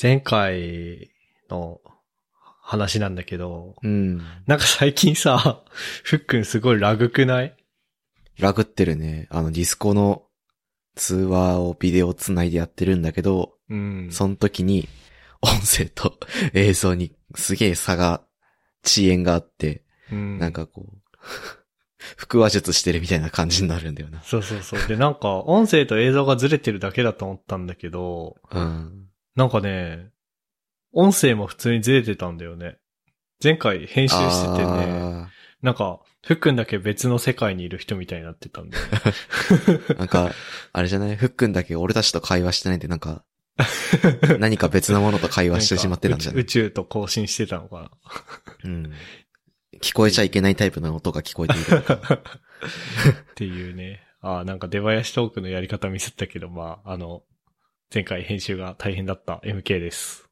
前回の話なんだけど、うん。なんか最近さ、ふっくんすごいラグくない？ラグってるね。あの、ディスコの通話をビデオつないでやってるんだけど、うん。その時に音声と映像にすげえ差が、遅延があって、うん、なんかこう、腹話術してるみたいな感じになるんだよな。そうそうそう。で、なんか音声と映像がずれてるだけだと思ったんだけど、うん。なんかね、音声も普通にずれてたんだよね。前回編集しててね、あなんか、ふっくんだけ別の世界にいる人みたいになってたんだよね。ー なんか、あれじゃない？ふっくんだけ俺たちと会話してないんで、なんか、何か別なものと会話してしまってたんじゃない？宇宙と交信してたのかうん。聞こえちゃいけないタイプの音が聞こえている。な っていうね。ああ、なんか出囃子トークのやり方ミスったけど、まあ、あの、前回編集が大変だった MK です。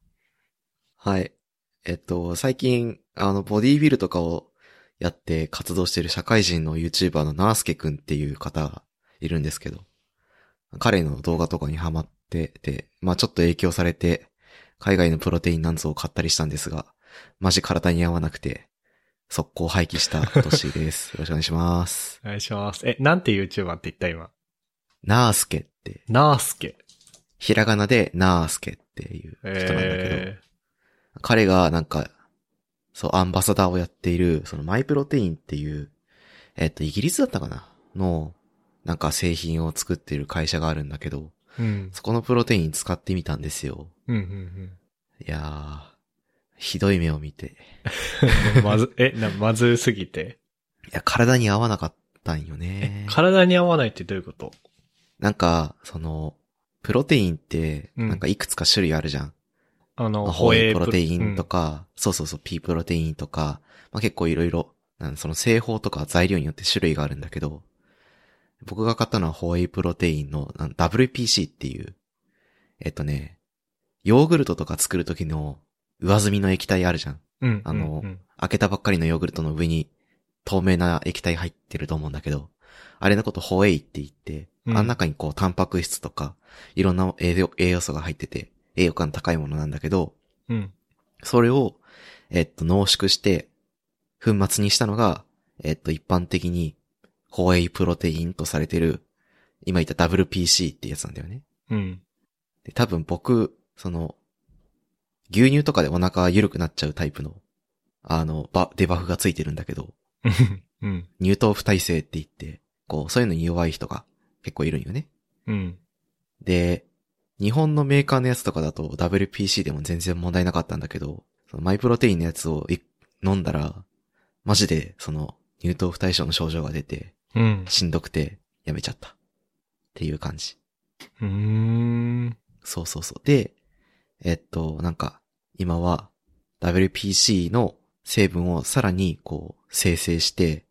はい。えっと、最近、あの、ボディービルとかをやって活動している社会人の YouTuber のナースケくんっていう方がいるんですけど、彼の動画とかにハマってて、まあちょっと影響されて、海外のプロテインなんぞを買ったりしたんですが、マジ体に合わなくて、速攻廃棄した年です。よろしくお願いします。お願いします。え、なんて YouTuber って言った今？ナースケって、ナースケ。ひらがなでナースケっていう人なんだけど、え彼がなんか、そう、アンバサダーをやっている、そのマイプロテインっていう、えっと、イギリスだったかな？の、なんか製品を作っている会社があるんだけど、ー。うん。そこのプロテイン使ってみたんですよ。うん、うん、いやー、ひどい目を見て。うん。まず、え、な、まずすぎて？いや、体に合わなかったんよね。体に合わないってどういうこと？なんか、その、プロテインって、うんなんかいくつか種類あるじゃん。あの、まあホエイプロプテインとか、そうそうそう、P プロテインとか、まあ、結構いろいろ、その製法とか材料によって種類があるんだけど、僕が買ったのはホエイプロテインの WPC っていう、えっとね、ヨーグルトとか作る時の上澄みの液体あるじゃん。うん、うん。あのうん開けたばっかりのヨーグルトの上に透明な液体入ってると思うんだけど、あれのことホエイって言って、うんあん中にこうタンパク質とか、いろんな栄養栄養素が入ってて、栄養価の高いものなんだけど、うん。それを、えっと、濃縮して、粉末にしたのが、えっと、一般的に、ホエイプロテインとされてる、今言った WPC ってやつなんだよね。うん。で多分僕、その、牛乳とかでお腹が緩くなっちゃうタイプの、あの、バ、デバフがついてるんだけど、うん。乳糖不耐性って言って、こう、そういうのに弱い人が結構いるんよね。うん。で、日本のメーカーのやつとかだと WPC でも全然問題なかったんだけど、そのマイプロテインのやつをい飲んだら、マジでその乳糖不対症の症状が出て、うん。しんどくてやめちゃった。っていう感じ。うーん。そうそうそう。で、えっと、なんか、今は WPC の成分をさらにこう生成して、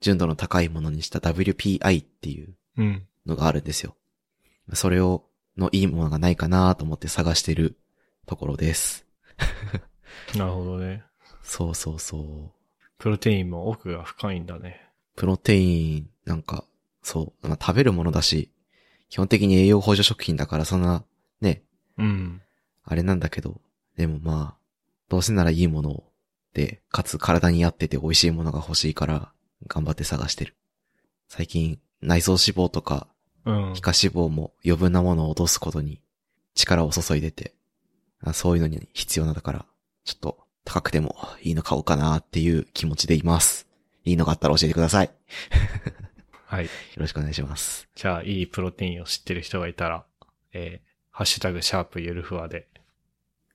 純度の高いものにした WPI っていううん。のがあるんですよ。それを、のいいものがないかなと思って探してるところです。なるほどね。そうそうそう。プロテインも奥が深いんだね。プロテイン、なんか、そう、まあ、食べるものだし、基本的に栄養補助食品だからそんな、ね、うん。あれなんだけど、でもまあ、どうせならいいもので、かつ体に合ってて美味しいものが欲しいから、頑張って探してる。最近、内臓脂肪とか、うん皮。下脂肪も余分なものを落とすことに力を注いでて、あそういうのに必要なだから、ちょっと高くてもいいの買おうかなっていう気持ちでいます。いいのがあったら教えてください。よ はい。ろしくお願いします。じゃあ、いいプロテインを知ってる人がいたら、えー、ハッシュタグ、シャープゆるふわで。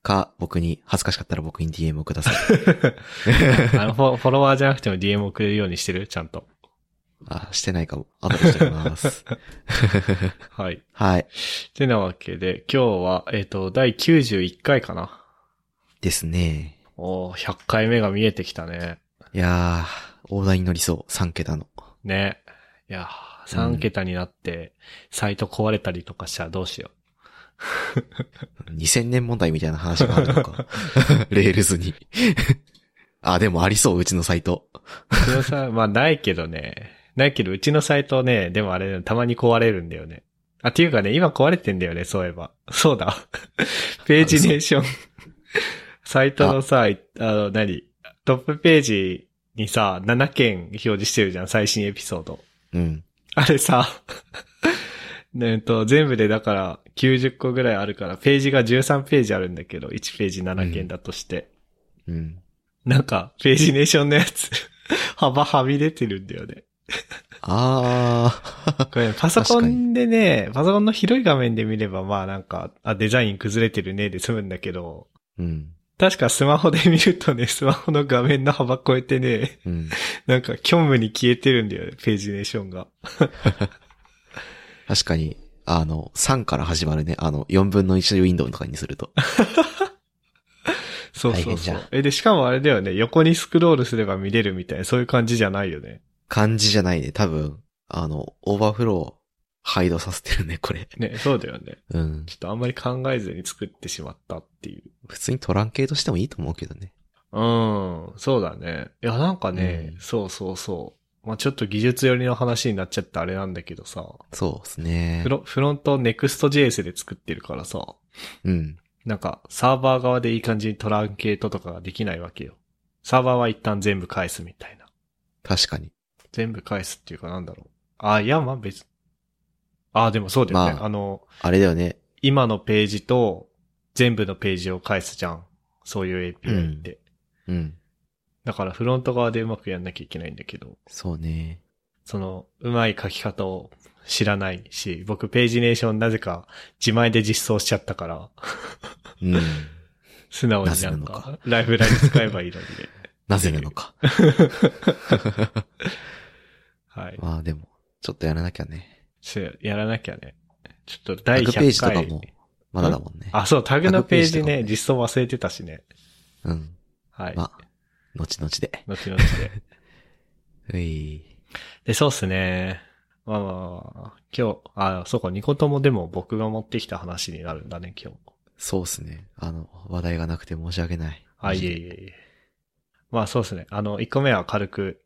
か、僕に、恥ずかしかったら僕に DM をください。あのフォ、フォロワーじゃなくても DM 送れるようにしてる？ちゃんと。あ、してないかも。後でしておきます。はい。はい。てなわけで、今日は、えっ、と、第91回かな。ですね。おー、100回目が見えてきたね。いやー、大台に乗りそう。3桁の。ね。いやー、3桁になって、サイト壊れたりとかしたらどうしよ2000年問題みたいな話があるのか。Rails に。あ、でもありそう、うちのサイト。う。うちのさ、まあないけどね。ないけど、うちのサイトね、でもあれ、たまに壊れるんだよね。あ、っていうかね、今壊れてんだよね、そういえば。そうだ。ページネーション。サイトのさ、いあの、何？トップページにさ、7件表示してるじゃん、最新エピソード。うん。あれさ、ね えっと、全部でだから90個ぐらいあるから、ページが13ページあるんだけど、1ページ7件だとして。うん。なんか、ページネーションのやつ、幅はみ出てるんだよね。あー。これ、パソコンでね、パソコンの広い画面で見れば、まあなんか、あ、デザイン崩れてるねで済むんだけど、うん。確かスマホで見るとね、スマホの画面の幅超えてね、うん。なんか虚無に消えてるんだよね、ページネーションが。確かに、あの、3から始まるね。あの、4分の1のウィンドウとかにすると。そうそうそう。え、で、しかもあれだよね、横にスクロールすれば見れるみたいな、そういう感じじゃないよね。感じじゃないね。多分、あの、 overflow、hidden させてるね、これ。ね、そうだよね。うん。ちょっとあんまり考えずに作ってしまったっていう。普通に truncate してもいいと思うけどね。うん、そうだね。いや、なんかね、うんそうそうそう。まあちょっと技術寄りの話になっちゃってあれなんだけどさ、そうですねフ。ロフロント Next.js で作ってるからさ、うん。なんかサーバー側でいい感じにトランケートとかができないわけよ。サーバーは一旦全部返すみたいな。確かに。全部返すっていうかなんだろう。あ、いや、まあ別。あ、でもそうだよね。まああの、あれだよね。今のページと全部のページを返すじゃん。そういう API って。うん。だからフロント側でうまくやんなきゃいけないんだけど、そうね。その、うまい書き方を知らないし、僕ページネーションなぜか自前で実装しちゃったから、うん。素直になんのかか、ライブラリ使えばいいのにね。なぜなのか。はい。まあでも、ちょっとやらなきゃね。ちょやらなきゃね。ちょっと第100回。タグページとかも、まだだもんね。あ、そう、タグのページね、実装忘れてたしね。うん。はい。まあ、後々で。後々で。うい。で、そうっすね。まあまあまあ、今日、あ、そうか、ニコトもでも僕が持ってきた話になるんだね、今日。そうっすね。あの、話題がなくて申し訳ない。あ、いえいえいえ。まあそうですね。あの、1個目は軽く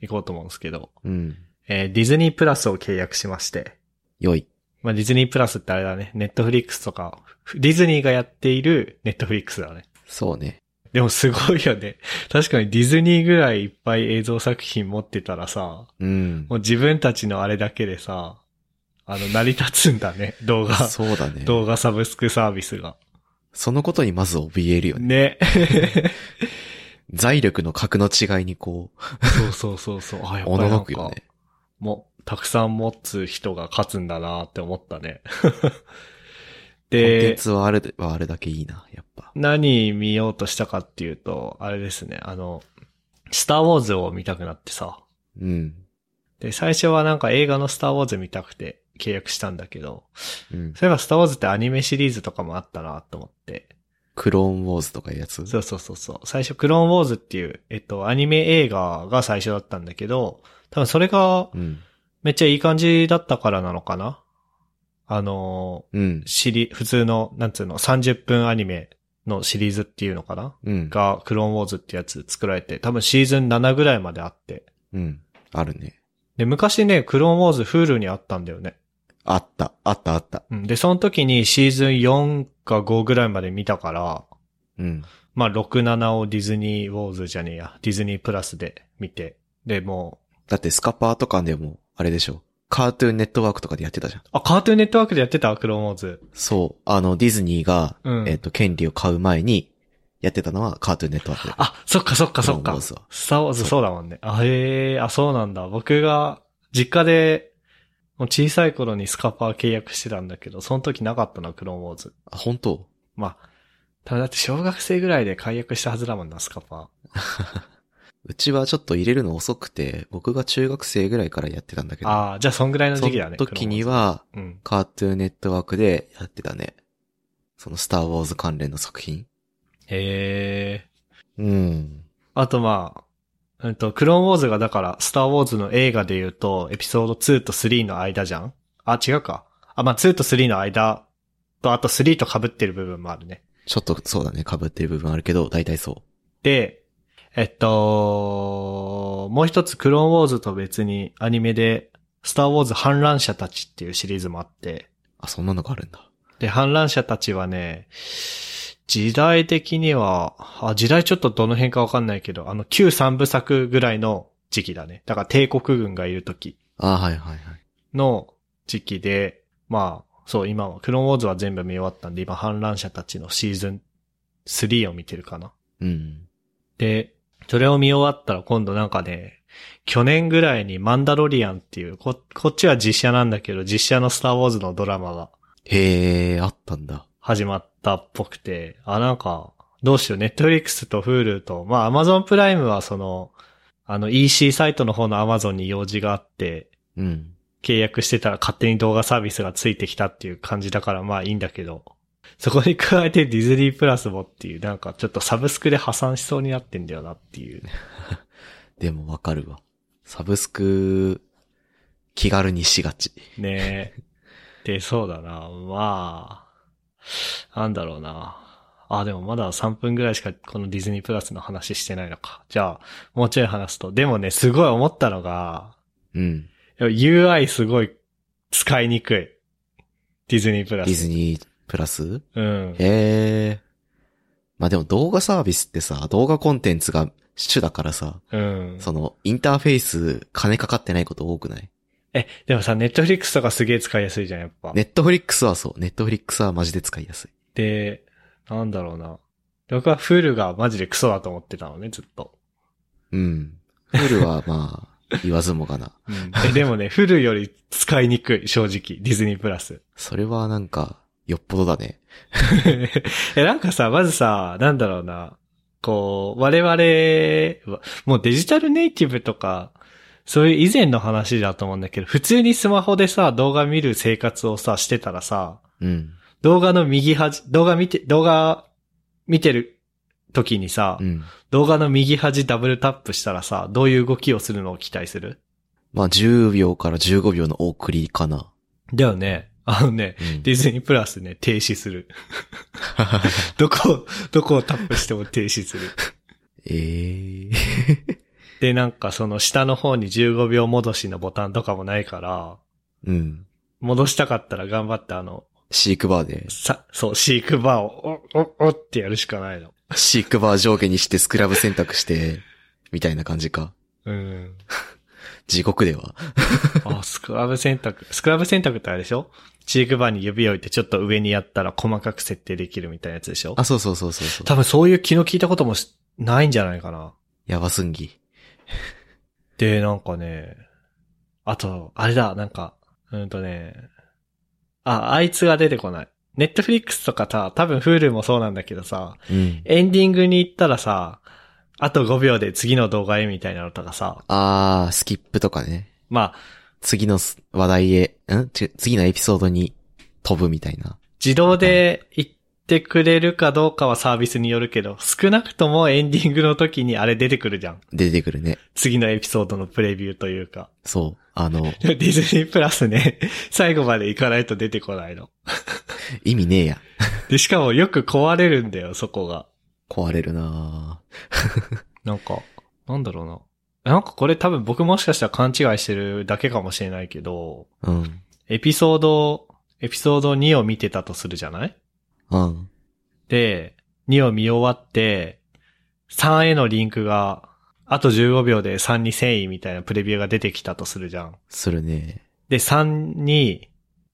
行こうと思うんですけど、うん。えーディズニープラスを契約しまして、良い。まあディズニープラスってあれだね、ネットフリックスとか、ディズニーがやっているネットフリックスだね。そうね。でもすごいよね。確かにディズニーぐらいいっぱい映像作品持ってたらさ、うん。もう自分たちのあれだけでさ、あの、成り立つんだね、動画、そうだね。動画サブスクサービスが。そのことにまず怯えるよね。ね。財力の格の違いにこう、そうそうそうそう。あ、やっぱりおなんかののくよね。もう、たくさん持つ人が勝つんだなって思ったね。コンテンで、ツはあるはあるだけいいな、やっぱ。何見ようとしたかっていうと、あれですね、あの、スターウォーズを見たくなってさ。うん。で、最初はなんか映画のスターウォーズ見たくて契約したんだけど、うん。そういえばスターウォーズってアニメシリーズとかもあったなと思って。クローンウォーズとかいうやつ？そうそうそうそう。最初クローンウォーズっていう、えっと、アニメ映画が最初だったんだけど、多分それがうん。めっちゃいい感じだったからなのかな？あのうん。シリ、普通の、なんつうの、30分アニメのシリーズっていうのかな？うん。が、クローンウォーズってやつ作られて、多分シーズン7ぐらいまであって。うん。あるね。で、昔ね、クローンウォーズフールにあったんだよね。あった、あった、あった。うん。で、その時にシーズン4か5ぐらいまで見たから、うん。まあ、6、7をディズニーウォーズじゃねえや、ディズニープラスで見て。で、もう、だってスカパーとかでも、あれでしょ。カートゥーンネットワークとかでやってたじゃん。あ、カートゥーンネットワークでやってたクローンウォーズ。そう。あの、ディズニーが、うんえっ、と、権利を買う前に、やってたのはカートゥーンネットワークで。あ、そっかそっかそっかスターウォーズそうだもんね。あ、へえ、あ、そうなんだ。僕が、実家で、もう小さい頃にスカパー契約してたんだけど、その時なかったな、クローンウォーズ。あ、本当？まあ、ただだって小学生ぐらいで解約したはずだもんな、スカパ うちはちょっと入れるの遅くて、僕が中学生ぐらいからやってたんだけー。ど。ああ、じゃあそんぐらいのそ時期だね。の時には、ズ、うん。カートゥーンネットワークでやってたね。そのスターウォーズ関連の作品。へえ。うん。あとまあ、うんと、クローンウォーズがだから、スターウォーズの映画で言うと、エピソード2と3の間じゃん？あ、違うか。あ、まあ2と3の間と、あと3と被ってる部分もあるね。ちょっとそうだね、被ってる部分あるけど、大体そで、えっと、もう一つクローンウォーズと別にアニメで、スターウォーズ反乱者たちっていうシリーズもあって、あ、そんなのがあるんだ。で、反乱者たちはね、時代的には、あ、時代ちょっとどの辺かわかんないけど、あの、旧三部作ぐらいの時期だね。だから帝国軍がいる時あはいはいはい。の時期で、まあ、そう、今は、クローンウォーズは全部見終わったんで、今、反乱者たちのシーズン3を見てるかな。うん。で、それを見終わったら今度なんかね、去年ぐらいにマンダロリアンっていう、こ、こっちは実写なんだけど、実写のスターウォーズのドラマがへえ、あったんだ。始まったっぽくて、あ、なんか、どうしよう、ネットフリックスと Hulu と、まあ、アマゾンプライムはその、あの EC サイトの方のアマゾンに用事があって、うん。契約してたら勝手に動画サービスがついてきたっていう感じだからまあいいんだけど、そこに加えてディズニープラスもっていう、なんかちょっとサブスクで破産しそうになってんだよなっていう。でもわかるわ。サブスク、気軽にしがち。ねえ。で、そうだな。まあ、なんだろうな。あ、でもまだ3分ぐらいしかこのディズニープラスの話してないのか。じゃあ、もうちょい話すと。でもね、すごい思ったのが、うん。UI すごい使いにくい。ディズニープラス。ディズニープラス？うん。へえ。まあでも動画サービスってさ、動画コンテンツが主だからさ、うん。その、インターフェース金かかってないこと多くない？え、でもさ、ネットフリックスとかすげえ使いやすいじゃん、やっぱ。ネットフリックスはそう。ネットフリックスはマジで使いやすい。で、なんだろうな。僕はフールがマジでクソだと思ってたのね、ずっと。うん。フルはまあ、言わずもがな。うん。えでもね、フルより使いにくい、正直。ディズニープラス。それはなんか、よっぽどだね。え、なんかさ、まずさ、なんだろうな。こう、我々は、もうデジタルネイティブとか、そういう以前の話だと思うんだけど、普通にスマホでさ、動画見る生活をさ、してたらさ、うん。動画の右端、動画見て、動画見てる時にさ、うん。動画の右端ダブルタップしたらさ、どういう動きをするのを期待する？まあ、10秒から15秒の送りかな。だよね。あのね、うんディズニープラスね、停止する。どこ、どこをタップしても停止する。ええで、なんかその下の方に15秒戻しのボタンとかもないから、うん。戻したかったら頑張ってあの、シークバーで、さ、そう、シークバーを、お、お、おってやるしかないの。シークバー上下にしてスクラブ選択して、みたいな感じか。うん。地獄では。あ、スクラブ選択。スクラブ選択ってあれでしょ？シークバーに指を置いてちょっと上にやったら細かく設定できるみたいなやつでしょ？あ、そうそうそうそうそう。多分そういう気の利いたこともしないんじゃないかな。やばすんぎ。で、なんかね、あと、あれだ、なんか、うんとね、あ、あいつが出てこない。ネットフリックスとかさ、多分 Hulu もそうなんだけどさ、うん。エンディングに行ったらさ、あと5秒で次の動画へみたいなのとかさ、あー、スキップとかね。まあ、次のす話題へ、ん？ち次のエピソードに飛ぶみたいな。自動で行ってくれるかどうかはサービスによるけど、少なくともエンディングの時にあれ出てくるじゃん。出てくるね。次のエピソードのプレビューというか。そう。あの、ディズニープラスね、最後まで行かないと出てこないの。意味ねえや。で、しかもよく壊れるんだよ、そこが。壊れるななんか、なんだろうな。なんかこれ多分僕もしかしたら勘違いしてるだけかもしれないけど、ぁうん。エピソード、エピソード2を見てたとするじゃない？うん。で、2を見終わって、3へのリンクが、あと15秒で3に遷移みたいなプレビューが出てきたとするじゃん。するね。で、3に、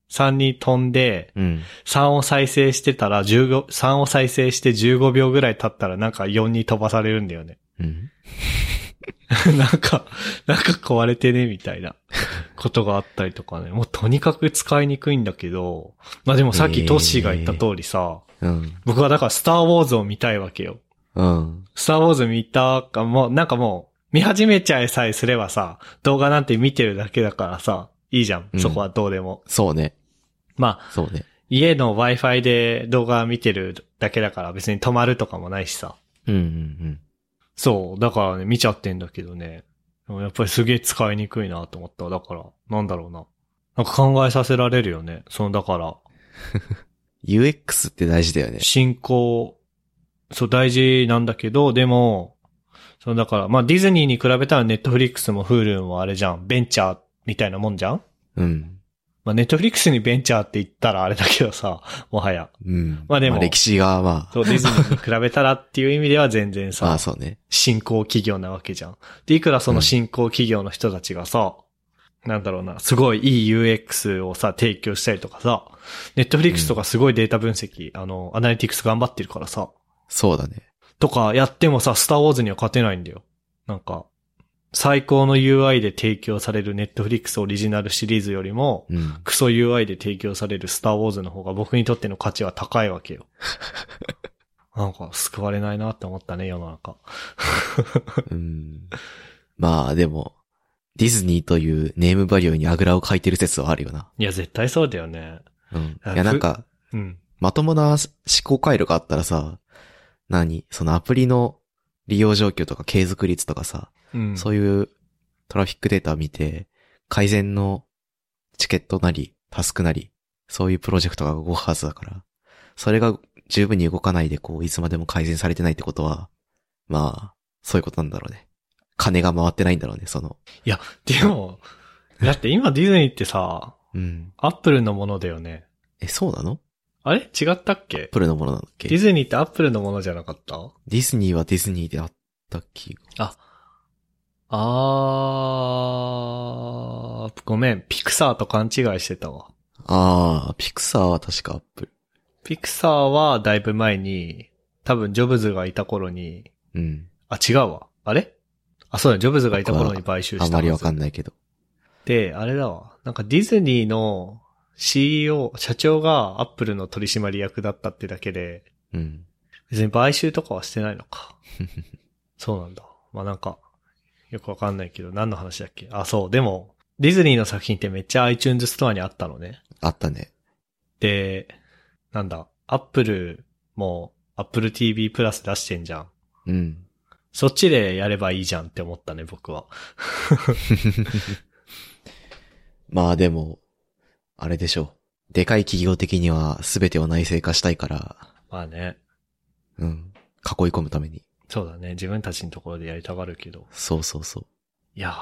3に飛んで、うん。3を再生してたら15、3を再生して15秒ぐらい経ったらなんか4に飛ばされるんだよね。うん。なんか、なんか壊れてね、みたいなことがあったりとかね。もうとにかく使いにくいんだけど、まあでもさっきトッシーが言った通りさ、うん。僕はだからスターウォーズを見たいわけよ。うん。スターウォーズ見たか、もう、なんかもう、見始めちゃえさえすればさ、動画なんて見てるだけだからさ、いいじゃん。うんそこはどうでも。そうね。まあ、そうね。家の Wi-Fi で動画見てるだけだから別に止まるとかもないしさ。うんうんそう。だからね、見ちゃってんだけどね。やっぱりすげえ使いにくいなと思った。だから、なんだろうな。なんか考えさせられるよね。その、だから、うん。UX って大事だよね。進行、そう大事なんだけど、でも、そのだから、まあディズニーに比べたらネットフリックスも Hulu もあれじゃん。ベンチャーみたいなもんじゃんうん。まあ、ネットフリックスにベンチャーって言ったらあれだけどさ、もはや。うん。まあでも歴史がまあ、そう、ディズニーに比べたらっていう意味では全然さ、まあそうね。新興企業なわけじゃん。で、いくらその新興企業の人たちがさ、なんだろうな、すごいいい UX をさ、提供したりとかさ、ネットフリックスとかすごいデータ分析、あの、アナリティクス頑張ってるからさ、そうだね。とかやってもさ、スターウォーズには勝てないんだよ。なんか、最高の UI で提供されるネットフリックスオリジナルシリーズよりも、うん。クソ UI で提供されるスターウォーズの方が僕にとっての価値は高いわけよ。なんか救われないなって思ったね、世の中。うん。まあでも、ディズニーというネームバリューにあぐらをかいてる説はあるよな。いや、絶対そうだよね。うん。あいやなんか、うん。まともな思考回路があったらさ、何？そのアプリの利用状況とか継続率とかさ、うん。そういうトラフィックデータを見て、改善のチケットなり、タスクなり、そういうプロジェクトが動くはずだから、それが十分に動かないで、こう、いつまでも改善されてないってことは、まあ、そういうことなんだろうね。金が回ってないんだろうね、その。いや、でも、だって今ディズニーってさ、うん。アップルのものだよね。え、そうなの？あれ？違ったっけ？アップルのものなんだっけ？ディズニーってアップルのものじゃなかった？ディズニーはディズニーであった気が。あー、ごめん、ピクサーと勘違いしてたわ。あー、ピクサーは確かアップル。ピクサーはだいぶ前に、多分ジョブズがいた頃に、うん。あ、違うわ。あれ？あ、そうだ、ジョブズがいた頃に買収したあんまりわかんんないけど。で、あれだわ。なんかディズニーの CEO、社長がアップルの取締役だったってだけで、うん。別に買収とかはしてないのか。そうなんだ。まあなんか、よくわかんないけど、何の話だっけ？あ、そう。でも、ディズニーの作品ってめっちゃ iTunes ストアにあったのね。あったね。で、なんだ、アップルも Apple TV プラス出してんじゃん。うん。そっちでやればいいじゃんって思ったね、僕は。まあでも、あれでしょう。でかい企業的には全てを内製化したいから、まあね。うん。囲い込むために。そうだね。自分たちのところでやりたがるけど。そうそうそう。いやー、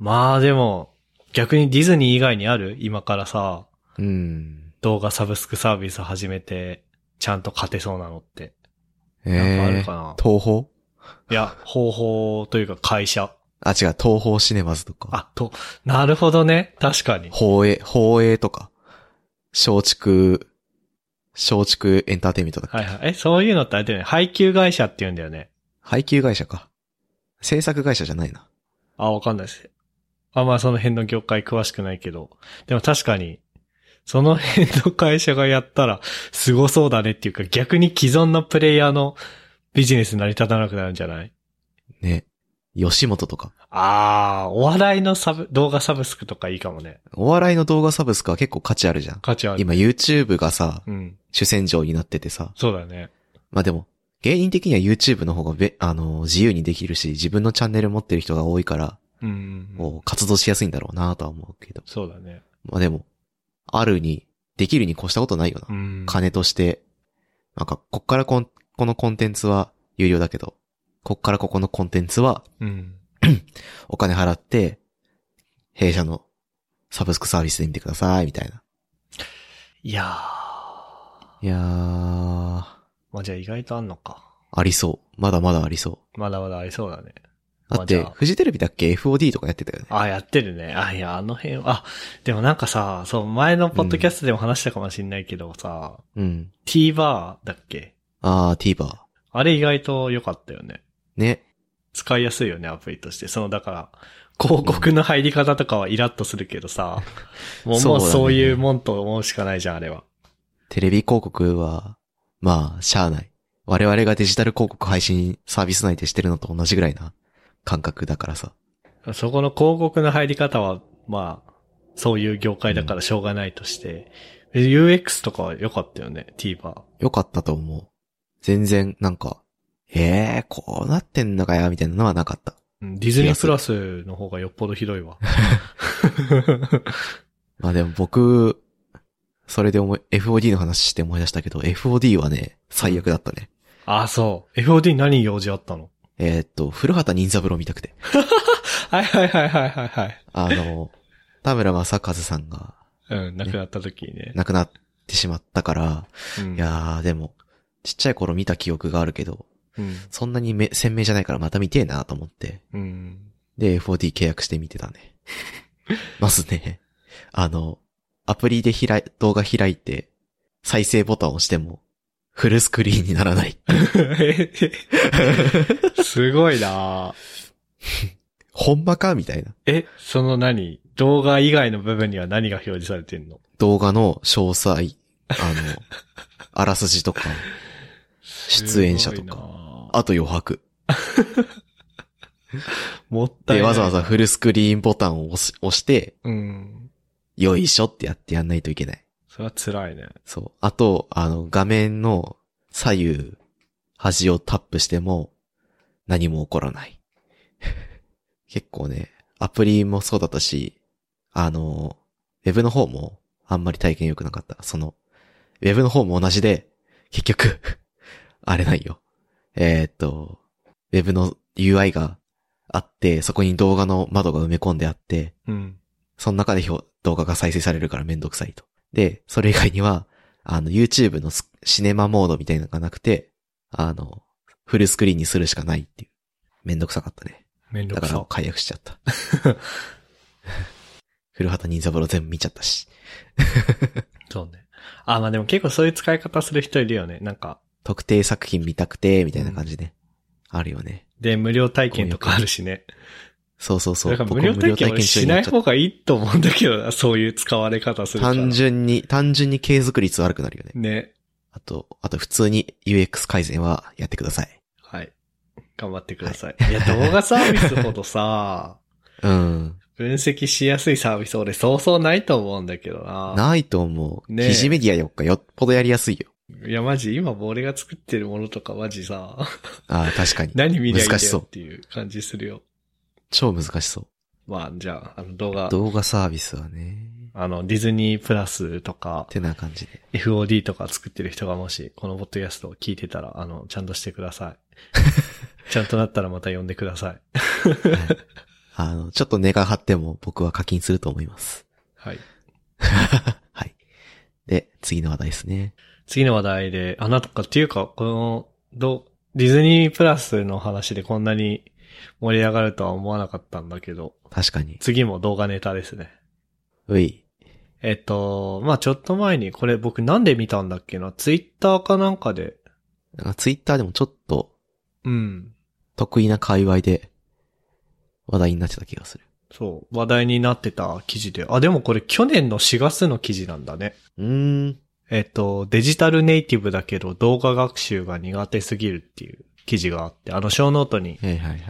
まあでも、逆にディズニー以外にある？今からさ、うん。動画サブスクサービス始めて、ちゃんと勝てそうなのって。えなんかあえるかな？東宝？いや、方法というか会社。あ、違う、東宝シネマズとか。あ、と、なるほどね。確かに。放映、放映とか。松竹、松竹エンターテインメントだっけ、はいはい。え、そういうのってあれだよね。配給会社って言うんだよね。配給会社か。制作会社じゃないな。あ、わかんないです。あんまその辺の業界詳しくないけど。でも確かに、その辺の会社がやったら、すごそうだねっていうか、逆に既存のプレイヤーのビジネス成り立たなくなるんじゃない？ね。吉本とか。あー、お笑いのサブ、動画サブスクとかいいかもね。お笑いの動画サブスクは結構価値あるじゃん。価値ある。今 YouTube がさ、うん。主戦場になっててさ。そうだね。まあでも、芸人的には YouTube の方がべ、あの、自由にできるし、自分のチャンネル持ってる人が多いから、うんう活動しやすいんだろうなとは思うけど。そうだね。まあでも、あるに、できるに越したことないよな。うん。金として、なんか、こっからこん、このコンテンツは有料だけど、こっからここのコンテンツはうん。お金払って、弊社のサブスクサービスで見てください、みたいな。いやー。いやー、まあじゃあ意外とあんのか。ありそう。まだまだありそう。まだまだありそうだね。だってフジテレビだっけ ?FOD とかやってたよね。あ、やってるね。あ、いや、あの辺は、あ、でもなんかさ、そう、前のポッドキャストでも話したかもしんないけどさ、うん。TVer だっけ？あー、TVer。あれ意外と良かったよね。ね。使いやすいよね、アプリとして。その、だから、広告の入り方とかはイラッとするけどさ、もう、そうだねもうそういうもんと思うしかないじゃん、あれは。テレビ広告は、まあ、しゃあない。我々がデジタル広告配信サービス内でしてるのと同じぐらいな感覚だからさ。そこの広告の入り方は、まあ、そういう業界だからしょうがないとして、UX とかは良かったよね、TVer。よかったと思う。全然、なんか、ええー、こうなってんのかよ、みたいなのはなかった。うんディズニープラスの方がよっぽどひどいわ。まあでも僕、それで思い、FOD の話して思い出したけど、FOD はね、最悪だったね。あ、そう。FOD 何用事あったの？えーっと、古畑任三郎見たくて。はいはいはいはいはいはい。あの、田村正和さんがうん、亡くなった時にね。亡くなってしまったから、うんいやー、でも、ちっちゃい頃見た記憶があるけど、うん。そんなにめ鮮明じゃないからまた見てえなと思って、うん。で、4D 契約して見てたね。まずね、あの、アプリで開い、動画開いて、再生ボタンを押しても、フルスクリーンにならない。すごいな ほんまかみたいな。え、その何？動画以外の部分には何が表示されてんの？動画の詳細、あの、あらすじとか、出演者とかあと余白。で、もったいない。わざわざフルスクリーンボタンを押し押して、うん。よいしょってやってやんないといけない。それは辛いね。そう。あと、あの、画面の左右、端をタップしても、何も起こらない。結構ね、アプリもそうだったし、あの、ウェブの方も、あんまり体験良くなかった。その、ウェブの方も同じで、結局、あれないよ。えーっと、ウェブの UI があって、そこに動画の窓が埋め込んであって、うん。その中で表動画が再生されるからめんどくさいと。で、それ以外には、あの、YouTube のスシネマモードみたいなのがなくて、あの、フルスクリーンにするしかないっていう。めんどくさかったね。めんどくさ。だから解約しちゃった。古畑任三郎全部見ちゃったし。そうね。あ、まあでも結構そういう使い方する人いるよね。なんか、特定作品見たくて、みたいな感じで。あるよね。で、無料体験とかあるしね。そうそうそう。だから無料体験俺しない方がいいと思うんだけどな、そういう使われ方するから。単純に、単純に継続率悪くなるよね。ね。あと、あと普通に UX 改善はやってください。はい。頑張ってください。い、や、動画サービスほどさ、うん。分析しやすいサービス俺そうそうないと思うんだけどな。ないと思う。ねえ記事メディアよっかよっぽどやりやすいよ。いや、マジ、今俺が作ってるものとかマジさ、ああ、確かに。何見りゃいいんだ難しそうよっていう感じするよ。超難しそう。まあ、じゃあ、あの動画、動画サービスはね。あの、ディズニープラスとかっ、てな感じで。FOD とか作ってる人がもし、このポッドキャストを聞いてたら、あの、ちゃんとしてください。ちゃんとなったらまた呼んでください。はいあの、ちょっと値が張っても僕は課金すると思います。はい。はい。で、次の話題ですね。次の話題で、あ、なんかっていうか、この、ど、ディズニープラスの話でこんなに盛り上がるとは思わなかったんだけど、確かに。次も動画ネタですね。うい。えっと、まあちょっと前に、これ僕なんで見たんだっけな、ツイッターかなんかで、ツイッターでもちょっとうん、得意な界隈で話題になってた気がする。そう、話題になってた記事で、あ、でもこれ去年の4月の記事なんだね。うーん。えっと、デジタルネイティブだけど動画学習が苦手すぎるっていう記事があって、あのショーノートに。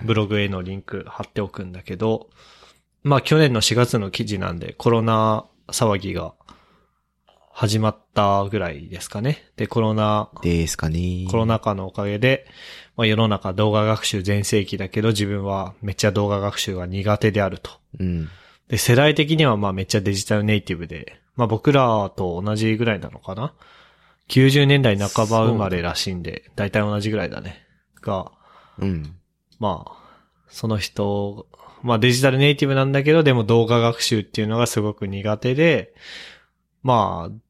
ブログへのリンク貼っておくんだけど、まあ去年の4月の記事なんでコロナ騒ぎが始まったぐらいですかね。で、コロナ、ですかね。コロナ禍のおかげで、まあ世の中動画学習全盛期だけど自分はめっちゃ動画学習が苦手であると。うん。で、世代的にはまあめっちゃデジタルネイティブで、まあ僕らと同じぐらいなのかな ?90 年代半ば生まれらしいんで、だいたい同じぐらいだね。が、うん。まあ、その人、まあデジタルネイティブなんだけど、でも動画学習っていうのがすごく苦手で、まあ、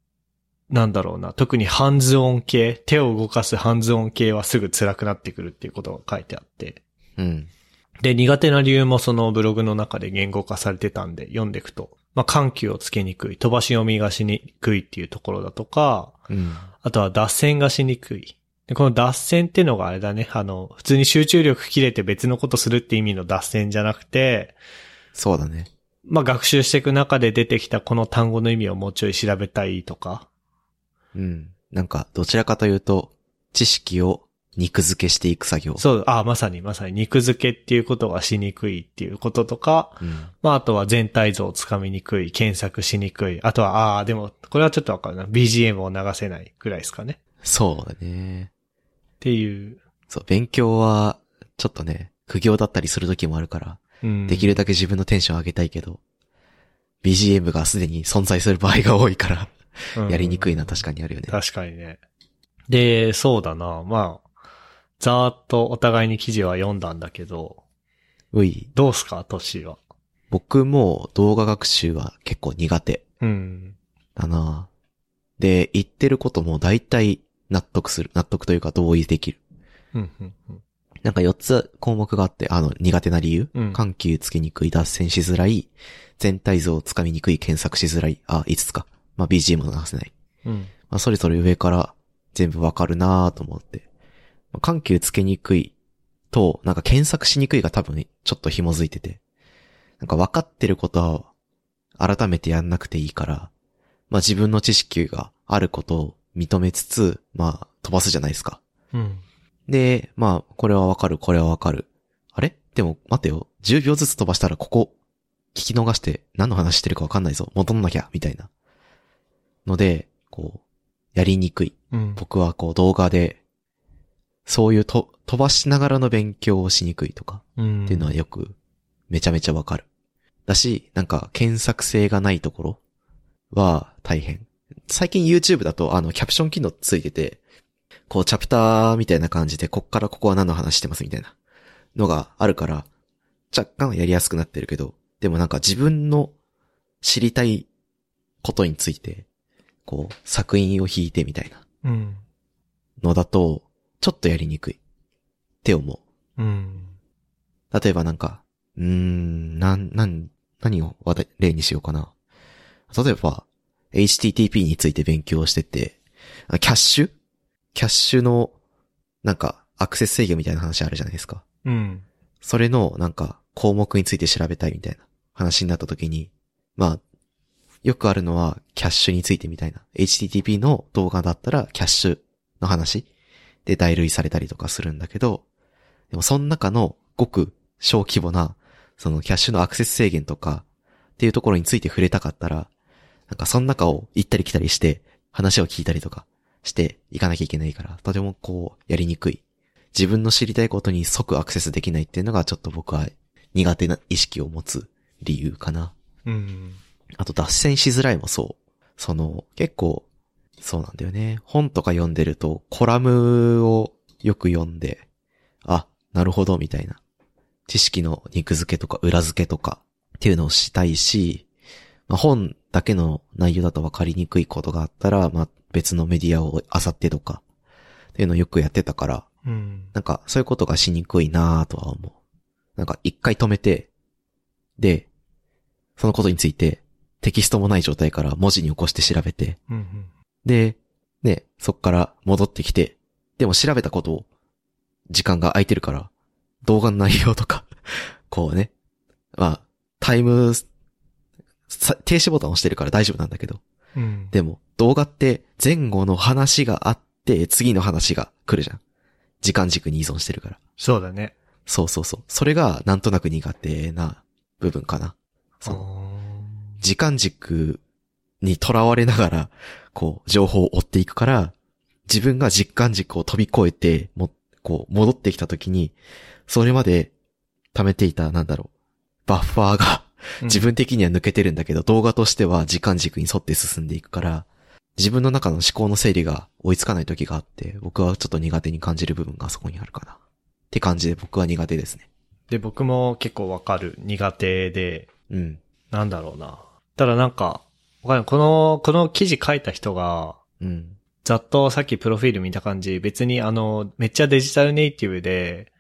なんだろうな、特にハンズオン系、手を動かすハンズオン系はすぐ辛くなってくるっていうことが書いてあって。うん。で、苦手な理由もそのブログの中で言語化されてたんで読んでいくと、まあ緩急をつけにくい、飛ばし読みがしにくいっていうところだとか、うん。あとは脱線がしにくい。で、この脱線っていうのがあれだね。あの、普通に集中力切れて別のことするって意味の脱線じゃなくて、そうだね。まあ学習していく中で出てきたこの単語の意味をもうちょい調べたいとか。うん。なんか、どちらかというと、知識を肉付けしていく作業。そう、あ、まさにまさに肉付けっていうことがしにくいっていうこととか、うん。まああとは全体像をつかみにくい、検索しにくい。あとは、ああ、でも、これはちょっとわかるな。BGM を流せないぐらいですかね。そうだね。っていう。そう、勉強は、ちょっとね、苦行だったりする時もあるから、うん。できるだけ自分のテンション上げたいけど、BGM がすでに存在する場合が多いから、うんやりにくいな確かにあるよね。確かにね。で、そうだな。まあ、ざーっとお互いに記事は読んだんだけど、うい、どうすか、トッシーは。僕も動画学習は結構苦手。うん。だなで、言ってることも大体納得する。納得というか同意できる。うん、うん、うん。なんか4つ項目があって、あの、苦手な理由、うん緩急つけにくい、脱線しづらい、全体像をつかみにくい、検索しづらい、あ、5つか。まあ、BGM も流せない。うん。まあ、それぞれ上から全部わかるなぁと思って。まあ緩急つけにくいと、なんか検索しにくいが多分ちょっと紐づいてて。なんか分かってることは改めてやんなくていいから、まあ自分の知識があることを認めつつ、まあ飛ばすじゃないですか。うん。で、まあこれはわかる、これはわかる。あれ？でも待てよ。10秒ずつ飛ばしたらここ聞き逃して何の話してるかわかんないぞ。戻んなきゃ、みたいな。ので、こう、やりにくい。うん。僕はこう動画で、そういうと飛ばしながらの勉強をしにくいとかうん。っていうのはよくめちゃめちゃわかる。だし、なんか検索性がないところは大変。最近 YouTube だとあのキャプション機能ついてて、こうチャプターみたいな感じでこっからここは何の話してますみたいなのがあるから、若干やりやすくなってるけど、でもなんか自分の知りたいことについて、こう作品を引いてみたいなうん。のだと、ちょっとやりにくい。って思う。うん。例えばなんか、うーん、なん、なん、何を例にしようかな。例えば、HTTP について勉強してて、あキャッシュ？キャッシュの、なんか、アクセス制御みたいな話あるじゃないですか。うん。それの、なんか、項目について調べたいみたいな話になった時に、まあ、よくあるのは、キャッシュについてみたいな。HTTP の動画だったら、キャッシュの話で代類されたりとかするんだけど、でもその中のごく小規模な、そのキャッシュのアクセス制限とかっていうところについて触れたかったら、なんかその中を行ったり来たりして、話を聞いたりとかしていかなきゃいけないから、とてもこう、やりにくい。自分の知りたいことに即アクセスできないっていうのがちょっと僕は苦手な意識を持つ理由かな。うん。あと脱線しづらいもそう。その、結構、そうなんだよね。本とか読んでると、コラムをよく読んで、あ、なるほど、みたいな。知識の肉付けとか裏付けとかっていうのをしたいし、まあ、本だけの内容だと分かりにくいことがあったら、まあ、別のメディアを漁ってとか、っていうのをよくやってたから、うん。なんか、そういうことがしにくいなぁとは思う。なんか、一回止めて、で、そのことについて、テキストもない状態から文字に起こして調べて、うん。で、ね、そっから戻ってきて、でも調べたことを、時間が空いてるから、動画の内容とか、こうね、まあ、タイム、さ停止ボタン押してるから大丈夫なんだけど、うん。でも、動画って前後の話があって、次の話が来るじゃん。時間軸に依存してるから。そうだね。そうそうそう。それがなんとなく苦手な部分かな。そう。う。時間軸に囚われながら、こう、情報を追っていくから、自分が実感軸を飛び越えて、も、こう、戻ってきた時に、それまで貯めていた、なんだろう、バッファーが自分的には抜けてるんだけど、動画としては時間軸に沿って進んでいくから、自分の中の思考の整理が追いつかない時があって、僕はちょっと苦手に感じる部分がそこにあるかな。って感じで僕は苦手ですね。で、僕も結構わかる。苦手で、うん。なんだろうな。ただなんか、わかんないこの、この記事書いた人が、うん。ざっとさっきプロフィール見た感じ、別にあの、めっちゃデジタルネイティブで、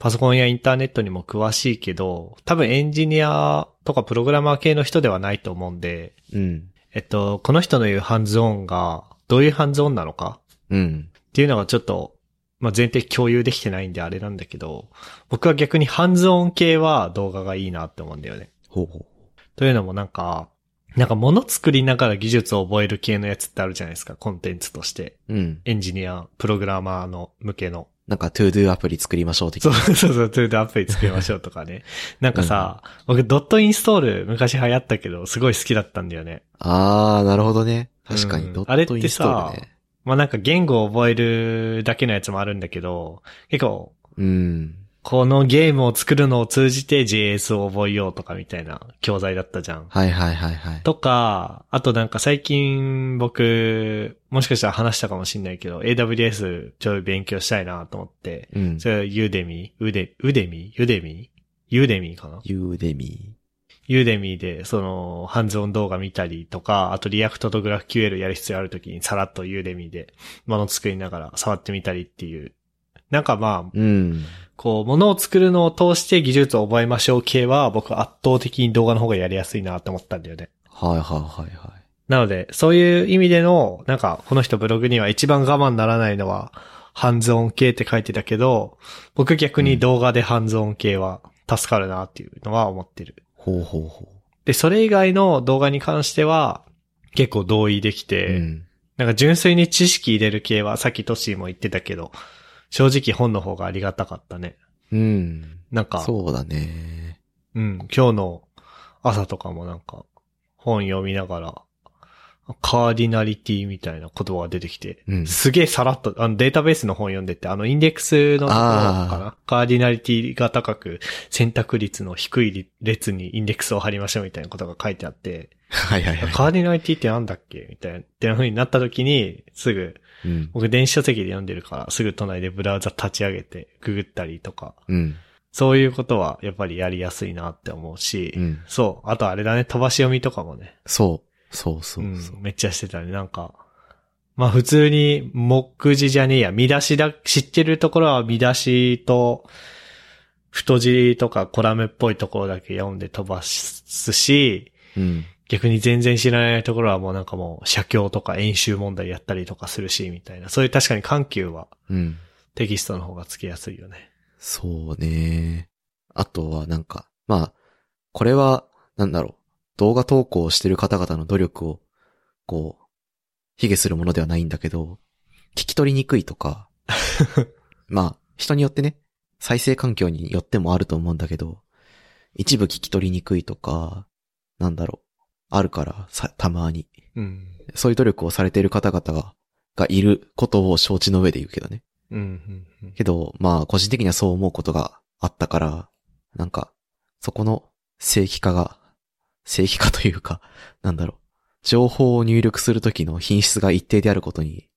パソコンやインターネットにも詳しいけど、多分エンジニアとかプログラマー系の人ではないと思うんで、うん。えっと、この人の言うハンズオンが、どういうハンズオンなのかうん。っていうのがちょっと、まあ、前提共有できてないんであれなんだけど、僕は逆にハンズオン系は動画がいいなって思うんだよね。ほうほう。というのもなんか、なんか物作りながら技術を覚える系のやつってあるじゃないですか、コンテンツとして。うん。エンジニア、プログラマーの向けの。なんか、トゥードゥアプリ作りましょう的そうな。そうそう、トゥードアプリ作りましょうとかね。なんかさ、僕ドットインストール昔流行ったけど、すごい好きだったんだよね。あー、なるほどね。確かに、うんドあれってットインストールね。まあなんか言語を覚えるだけのやつもあるんだけど、結構、うん。このゲームを作るのを通じて JS を覚えようとかみたいな教材だったじゃん。はいはいはいはい。とか、あとなんか最近僕、もしかしたら話したかもしんないけど、AWS ちょい勉強したいなと思って、うん。それユーデミ、ウデ、ウデミユデミUdemy かな？ Udemy Udemy で、その、ハンズオン動画見たりとか、あとリアクトとグラフ QL やる必要あるときにさらっと Udemy で物作りながら触ってみたりっていう。なんかまあ、うん。こう、物を作るのを通して技術を覚えましょう系は、僕圧倒的に動画の方がやりやすいなって思ったんだよね。はいはいはいはい。なので、そういう意味での、なんか、この人ブログには一番我慢ならないのは、ハンズオン系って書いてたけど、僕逆に動画でハンズオン系は助かるなっていうのは思ってる。ほうほうほで、それ以外の動画に関しては、結構同意できう。て、うん。なんか純粋に知識入れる系は、さっきトッシーも言ってたけど、正直本の方がありがたかったね。うん。なんか、そうだね。うん、今日の朝とかもなんか、本読みながら、カーディナリティみたいな言葉が出てきて、うんすげえさらっと、あのデータベースの本読んでて、あのインデックスのところかなカーディナリティが高く、選択率の低い列にインデックスを貼りましょうみたいなことが書いてあって、はいはいはい。カーディナリティってなんだっけみたいな、ってな風になった時に、すぐ、うん。僕電子書籍で読んでるから、すぐ隣でブラウザ立ち上げて、ググったりとか、うん。そういうことはやっぱりやりやすいなって思うし、うん。そう。あとあれだね、飛ばし読みとかもね。そう。そうそうそう。ん、めっちゃしてたね。なんか、まあ普通に目次じゃねえや、見出しだ、知ってるところは見出しと、太字とかコラムっぽいところだけ読んで飛ばすし、うん。逆に全然知らないところはもうなんかもう写経とか演習問題やったりとかするし、みたいな。そういう確かに緩急はうん。テキストの方がつけやすいよね。そうね。あとはなんか、まあ、これは、なんだろう。動画投稿してる方々の努力を、こう、卑下するものではないんだけど、聞き取りにくいとか、まあ、人によってね、再生環境によってもあると思うんだけど、一部聞き取りにくいとか、なんだろう、あるから、さ、たまに。うん。そういう努力をされている方々が、がいることを承知の上で言うけどね。うん、うん、うん。けど、まあ、個人的にはそう思うことがあったから、なんか、そこの正規化が、正規化というか、なんだろう、情報を入力するときの品質が一定であることに、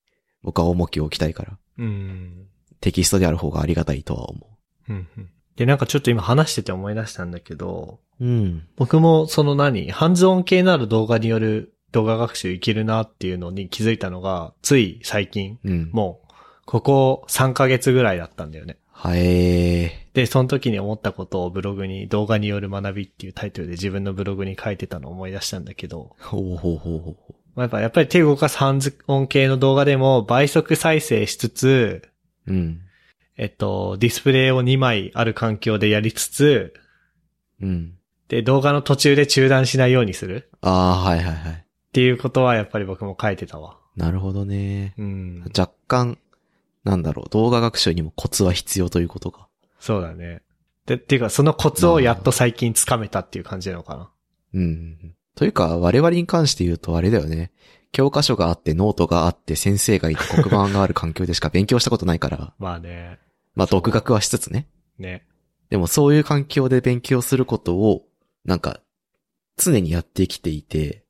僕は重きを置きたいから、うん。テキストである方がありがたいとは思うんうんで、なんかちょっと今話してて思い出したんだけど、う。うん。僕もその何、ハンズオン系なる動画による動画学習いけるなっていうのに気づいたのが、つい最近、うん。もう、ここ3ヶ月ぐらいだったんだよね。はえで、その時に思ったことをブログに動画による学びっていうタイトルで自分のブログに書いてたのを思い出したんだけど、ー。ほうほうほうほうほまあやっぱ、やっぱり手を動かすハンズオン系の動画でも倍速再生しつつ、う。うん。えっと、ディスプレイを2枚ある環境でやりつつ、うん。で、動画の途中で中断しないようにするああ、はいはいはい。っていうことはやっぱり僕も書いてたわ。なるほどね。うん。若干、なんだろう、動画学習にもコツは必要ということか。そうだね。で、っていうか、そのコツをやっと最近つかめたっていう感じなのかな。うん。というか、我々に関して言うとあれだよね。教科書があって、ノートがあって、先生がいて、黒板がある環境でしか勉強したことないから、まあね。まあ、独学はしつつね。ね。でも、そういう環境で勉強することを、なんか、常にやってきていて、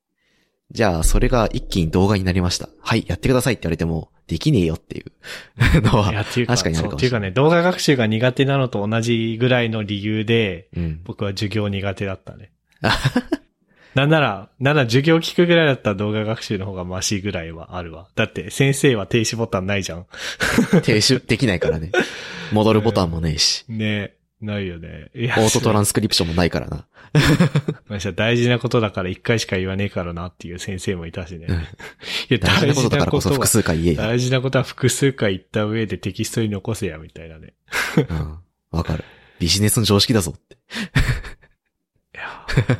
じゃあ、それが一気に動画になりました。はい、やってくださいって言われても、できねえよっていう のは、確かにあるそうっていうかね、動画学習が苦手なのと同じぐらいの理由で、うん。僕は授業苦手だったね。なんなら、なんなら授業聞くぐらいだったら動画学習の方がマシぐらいはあるわ。だって先生は停止ボタンないじゃん。停止できないからね。戻るボタンもねえし。ねないよね。いやオートトランスクリプションもないからな。まあ大事なことだから一回しか言わねえからなっていう先生もいたしね。うんいや、大事なことだからこそ複数回言えよ。大事なことは複数回言った上でテキストに残せや、みたいなね。うん。わかる。ビジネスの常識だぞって。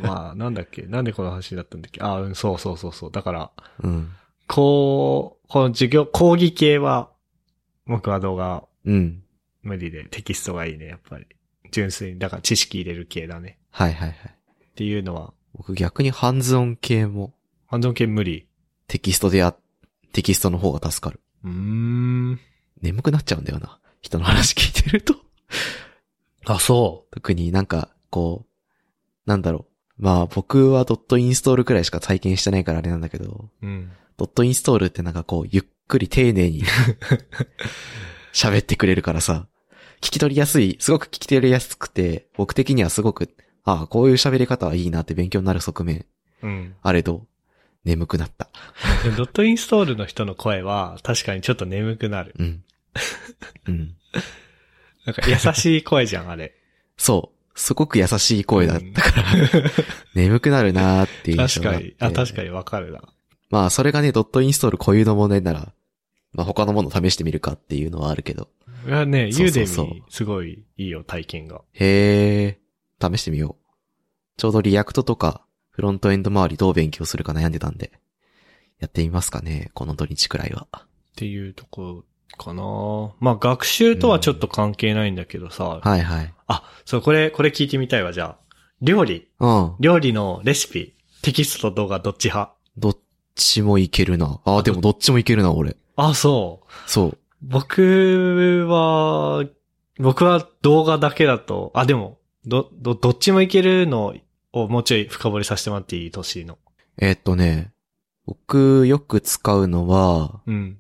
まあ、なんだっけ？なんでこの話だったんだっけ？あ、うん、そうそうそうそう。だから、うん。こう、この授業、講義系は、僕は動画うん。無理でテキストがいいね、やっぱり。純粋に、だから知識入れる系だね。はいはいはい。っていうのは、僕逆にハンズオン系もハンドン系無理。テキストでや、テキストの方が助かる。うーん。眠くなっちゃうんだよな。人の話聞いてると。あ、そ特になんか、こう、なんだろう。まあ僕はドットインストールくらいしか体験してないからあれなんだけど、う。うん。ドットインストールってなんかこう、ゆっくり丁寧に 喋ってくれるからさ、聞き取りやすい、すごく聞き取りやすくて、僕的にはすごく、ああ、こういう喋り方はいいなって勉強になる側面、うん。あれど、眠くなった。でドットインストールの人の声は、確かにちょっと眠くなる。うん。うん。なんか優しい声じゃん、あれ。そう。すごく優しい声だったから、眠くなるなーっていう印象があって確かに。あ、確かにわかるな。まあ、それがね、ドットインストール固有の問題なら、まあ他のものを試してみるかっていうのはあるけど。いやね、 Udemy、すごいいいよ、体験が。へえ、試してみよう。ちょうど React とか、フロントエンド周りどう勉強するか悩んでたんで、やってみますかね、この土日くらいは。っていうとこかなまあ、学習とはちょっと関係ないんだけどさ。はいはい。あ、そう、これ、これ聞いてみたいわ、じゃあ。料理。うん。料理のレシピ。テキストと動画どっち派？どっちもいけるな。ああ、でもどっちもいけるな、俺。あ、そう。そう。僕は、僕は動画だけだと、あ、でも、ど、ど、どっちもいけるのをもうちょい深掘りさせてもらっていい？年の。えーっとね、僕よく使うのは、うん。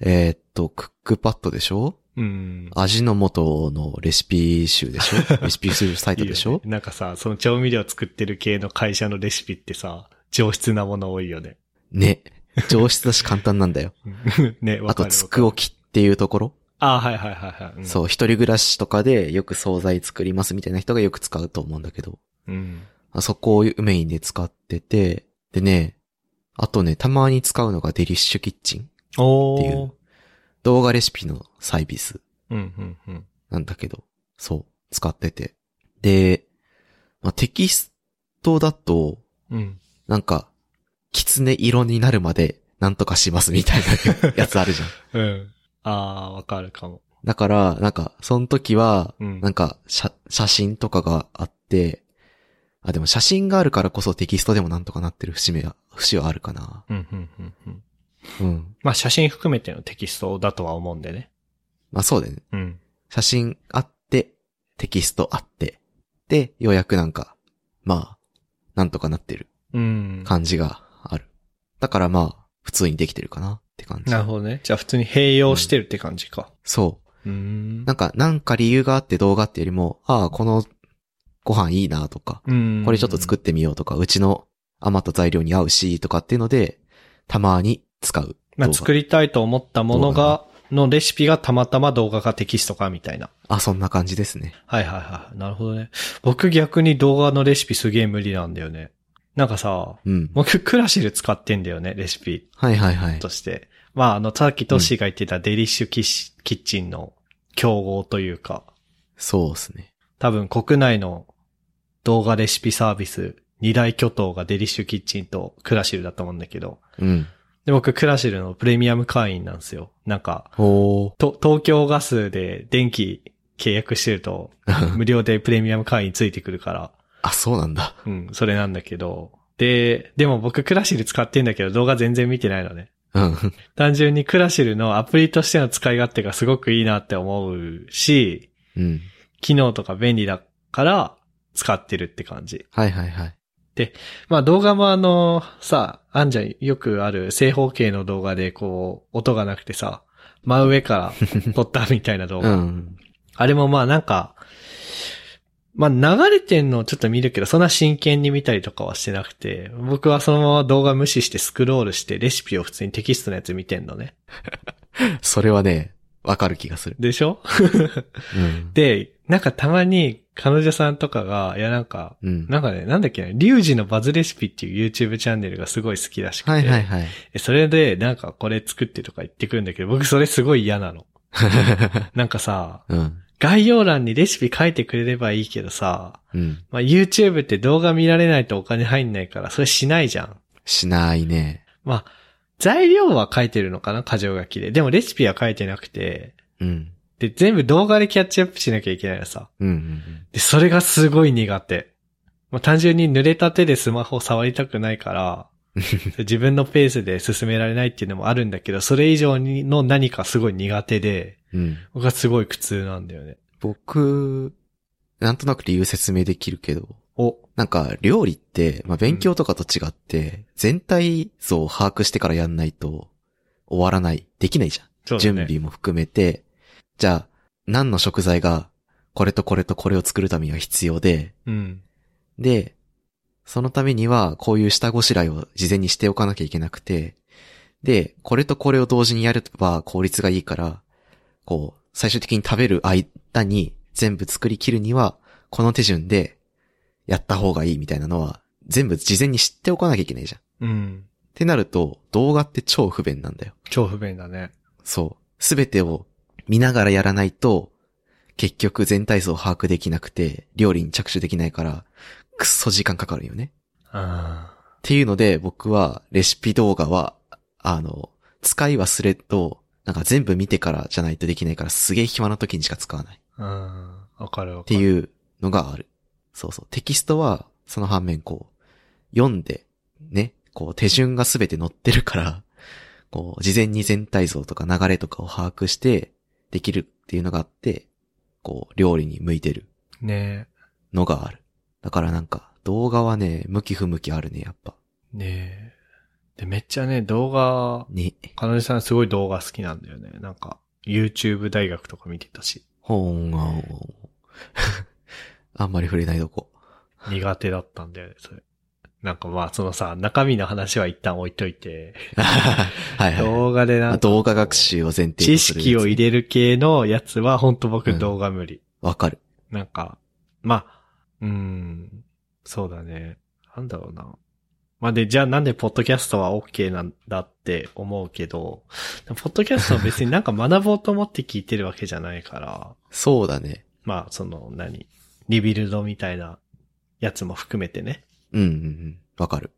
えーっと、クックパッドでしょ？うん。味の素のレシピ集でしょ？レシピ集サイトでしょ？ねなんかさ、その調味料作ってる系の会社のレシピってさ、上質なもの多いよね。ね。上質だし簡単なんだよ。ね、わあと。つくおきっていうところ、あ、はいはいはいはい。うんそう、一人暮らしとかでよく惣菜作りますみたいな人がよく使うと思うんだけど、うん。あそこをメインで使ってて、でね、あとね、たまに使うのがデリッシュキッチンっていう。動画レシピのサービス。なんだけど、そう、使ってて。で、まあ、テキストだと、うん。なんか、狐色になるまでなんとかしますみたいな やつあるじゃん。うん。あー、わかるかも。だから、なんか、その時は、うんなんか、写、写真とかがあって、あ、でも写真があるからこそテキストでもなんとかなってる節目は、節はあるかな。うんうんうんうん。うん。まあ写真含めてのテキストだとは思うんでね。まあそうだよね。うん。写真あって、テキストあって、で、ようやくなんか、まあ、なんとかなってるうん。感じがある。だからまあ、普通にできてるかなって感じ。なるほどね。じゃあ普通に併用してるって感じか。そう。うーん。なんか、なんか理由があって動画ってよりも、ああ、このご飯いいなとか、うん。これちょっと作ってみようとか、うちの余った材料に合うし、とかっていうので、たまに使う。まあ作りたいと思ったものが、のレシピがたまたま動画かテキストかみたいな。あ、そんな感じですね。はいはいはい。なるほどね。僕逆に動画のレシピすげえ無理なんだよね。なんかさ、うん。僕クラシル使ってんだよね、レシピはいはいはい。として。まああの、さっきトッシーが言ってたデリッシュキッシキッチンの競合というか、そうですね。多分国内の動画レシピサービス、二大巨頭がデリッシュキッチンとクラシルだと思うんだけど、うん。で、僕クラシルのプレミアム会員なんですよ。なんか、東京ガスで電気契約してると、無料でプレミアム会員ついてくるから、あ、そうなんだ。うん、それなんだけど、で、でも僕クラシル使ってんだけど動画全然見てないのね。うん。単純にクラシルのアプリとしての使い勝手がすごくいいなって思うし、うん。機能とか便利だから使ってるって感じ。はいはいはい。まあ動画もあの、さ、あんじゃん、よくある正方形の動画でこう、音がなくてさ、真上から撮ったみたいな動う画。ん。あれもまあなんか、まあ流れてんのをちょっと見るけど、そんな真剣に見たりとかはしてなくて、僕はそのまま動画無視してスクロールしてレシピを普通にテキストのやつ見てんのね。それはね、わかる気がする。でしょ？うん。で、なんかたまに彼女さんとかが、いやなんか、うん。なんかね、なんだっけな、リュウジのバズレシピっていう YouTube チャンネルがすごい好きらしくて。はいはいはい。えそれで、なんかこれ作ってとか言ってくるんだけど、僕それすごい嫌なの。なんかさ、うん。概要欄にレシピ書いてくれればいいけどさ、うん。まあ、YouTube って動画見られないとお金入んないから、それしないじゃん。しないね。まあ、材料は書いてるのかな箇条書きで。でもレシピは書いてなくて、うん。で、全部動画でキャッチアップしなきゃいけないのさ。うんうんで、それがすごい苦手。まあ、単純に濡れた手でスマホを触りたくないから、うん。自分のペースで進められないっていうのもあるんだけど、それ以上にの何かすごい苦手で、うん。僕はすごい苦痛なんだよね。僕、なんとなく理由説明できるけど、お、なんか料理って、まあ、勉強とかと違って、全体像を把握してからやんないと終わらない、できないじゃん。ね。準備も含めて、じゃあ、何の食材が、これとこれとこれを作るためには必要で、うん。で、そのためには、こういう下ごしらえを事前にしておかなきゃいけなくて、で、これとこれを同時にやれば効率がいいから、こう、最終的に食べる間に全部作り切るには、この手順でやった方がいいみたいなのは、全部事前に知っておかなきゃいけないじゃん。っうん。てなると、動画って超不便なんだよ。超不便だね。そう。すべてを見ながらやらないと、結局全体像を把握できなくて、料理に着手できないから、くっそ時間かかるよね。あっていうので、僕はレシピ動画は、あの、使い忘れと、なんか全部見てからじゃないとできないから、すげえ暇な時にしか使わない。うん。わかるわかる。ていうのがある。そうそう。テキストは、その反面こう、読んで、ね、こう手順がすべて載ってるから、こう、事前に全体像とか流れとかを把握して、できるっていうのがあって、こう、料理に向いてるねのがある。だからなんか、動画はね、向き不向きあるね、やっぱ。え。ねえ。で、めっちゃね、動画、ね。かなでさんすごい動画好きなんだよね。なんか、YouTube 大学とか見てたし、ほーん、あんまり触れないとこ。苦手だったんだよね、それ。なんかまあ、そのさ、中身の話は一旦置いといて、はいはい。動画でなんか動画学習を前提と知識を入れる系のやつは、ほんと僕うん動画無理。わかる。なんか、まあ、うーん、そうだね。なんだろうな。まあで、じゃあなんでポッドキャストは OK なんだって思うけど、ポッドキャストは別になんか学ぼうと思って聞いてるわけじゃないから、そうだね。まあ、その、何リビルドみたいなやつも含めてね。うんうんうん。わかる。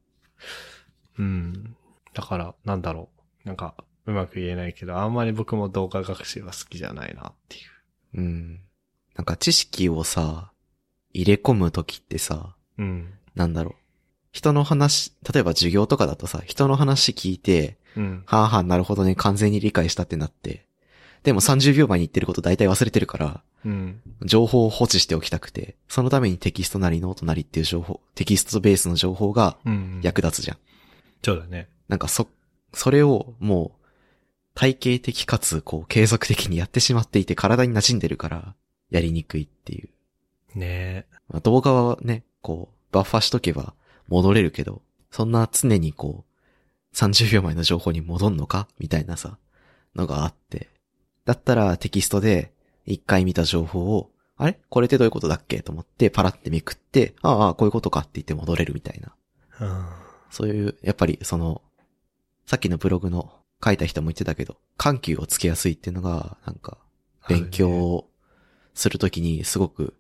うん。だから、なんだろう。なんか、うまく言えないけど、あんまり僕も動画学習は好きじゃないなっていう。うん。なんか知識をさ、入れ込むときってさ、うん。なんだろう。人の話、例えば授業とかだとさ、人の話聞いて、うん。はあはあ、なるほどね、完全に理解したってなって。でも30秒前に言ってること大体忘れてるから、うん。情報を放置しておきたくて、そのためにテキストなりノートなりっていう情報、テキストベースの情報がうん。役立つじゃん。そうだね。なんかそ、それをもう、体系的かつ、こう、継続的にやってしまっていて体に馴染んでるから、やりにくいっていう。ねまあ、動画はね、こう、バッファしとけば戻れるけど、そんな常にこう、30秒前の情報に戻んのかみたいなさ、のがあって。だったらテキストで、一回見た情報を、あれ？これってどういうことだっけ？と思って、パラってめくって、ああ、こういうことかって言って戻れるみたいな。うん。そういう、やっぱりその、さっきのブログの書いた人も言ってたけど、緩急をつけやすいっていうのが、なんか、勉強をするときにすごく、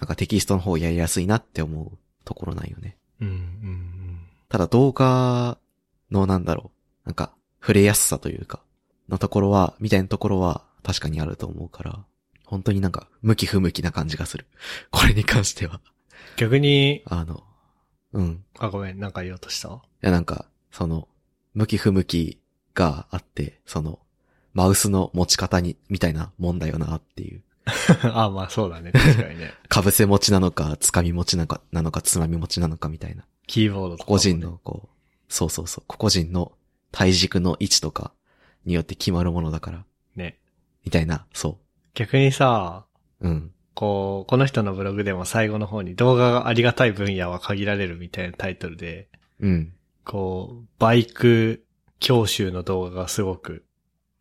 なんかテキストの方やりやすいなって思うところなんよね。うん、うん、ただ動画のなんだろう、なんか、触れやすさというか、のところは、みたいなところは確かにあると思うから、本当になんか、向き不向きな感じがする。これに関しては。逆に、あの、うん。あ、ごめん、なんか言おうとした？いやなんか、その、向き不向きがあって、その、マウスの持ち方に、みたいなもんだよなっていう。あ、まあそうだね、確かにね。かぶせ持ちなのか、つかみ持ちなのか、なのか、つまみ持ちなのかみたいな。キーボードとかもね個々人の、こう、そうそうそう、個々人の体軸の位置とかによって決まるものだから、ね。みたいな、そ逆にさ、う。うん。こう、この人のブログでも最後の方に動画がありがたい分野は限られるみたいなタイトルで、うん。こう、バイク教習の動画がすごく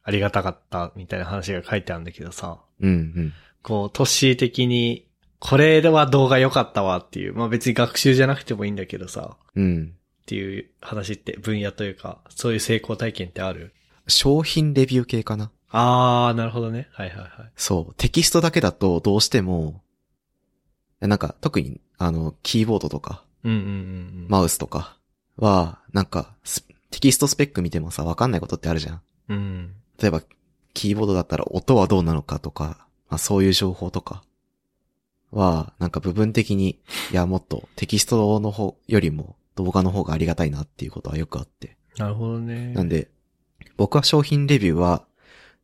ありがたかったみたいな話が書いてあるんだけどさ、うん、うん。こう、トッシー的に、これでは動画良かったわっていう、まあ別に学習じゃなくてもいいんだけどさ、うん。っていう話って分野というか、そういう成功体験ってある？商品レビュー系かな。あー、なるほどね。はいはいはい。そう。テキストだけだとどうしても、なんか特に、あの、キーボードとか、うんうんうんうん。マウスとかは、なんか、ステキストスペック見てもさ、わかんないことってあるじゃん。うん。例えば、キーボードだったら音はどうなのかとか、まあそういう情報とかは、なんか部分的に、いや、もっとテキストの方よりも動画の方がありがたいなっていうことはよくあって。なるほどね。なんで、僕は商品レビューは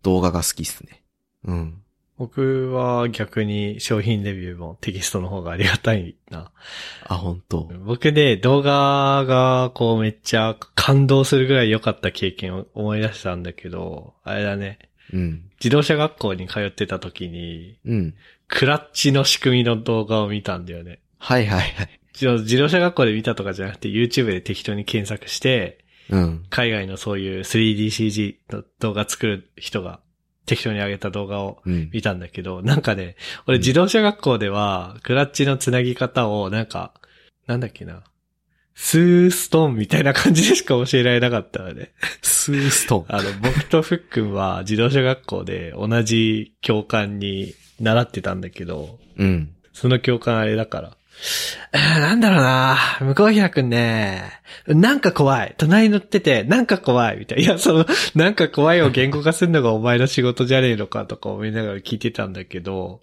動画が好きっすね。うん。僕は逆に商品レビューもテキストの方がありがたいな。あ、本当僕で動画がこうめっちゃ感動するぐらい良かった経験を思い出したんだけど、あれだね。うん。自動車学校に通ってた時に、うん。クラッチの仕組みの動画を見たんだよね。はいはいはい。自自動車学校で見たとかじゃなくて YouTube で適当に検索して、うん。海外のそういう 3DCG の動画作る人が適当に上げた動画をうん。見たんだけど、なんかね、俺自動車学校では、クラッチのつなぎ方を、なんか、なんだっけな、スーストーンみたいな感じでしか教えられなかったのね。スーストーン。あの、僕とふっくんは自動車学校で同じ教官に習ってたんだけど、うん。その教官あれだから。えーなんだろうな向こうひらくんね、なんか怖い。隣に乗ってて、なんか怖い。みたいな。いや、その、なんか怖いを言語化するのがお前の仕事じゃねえのかとか思いながら聞いてたんだけど、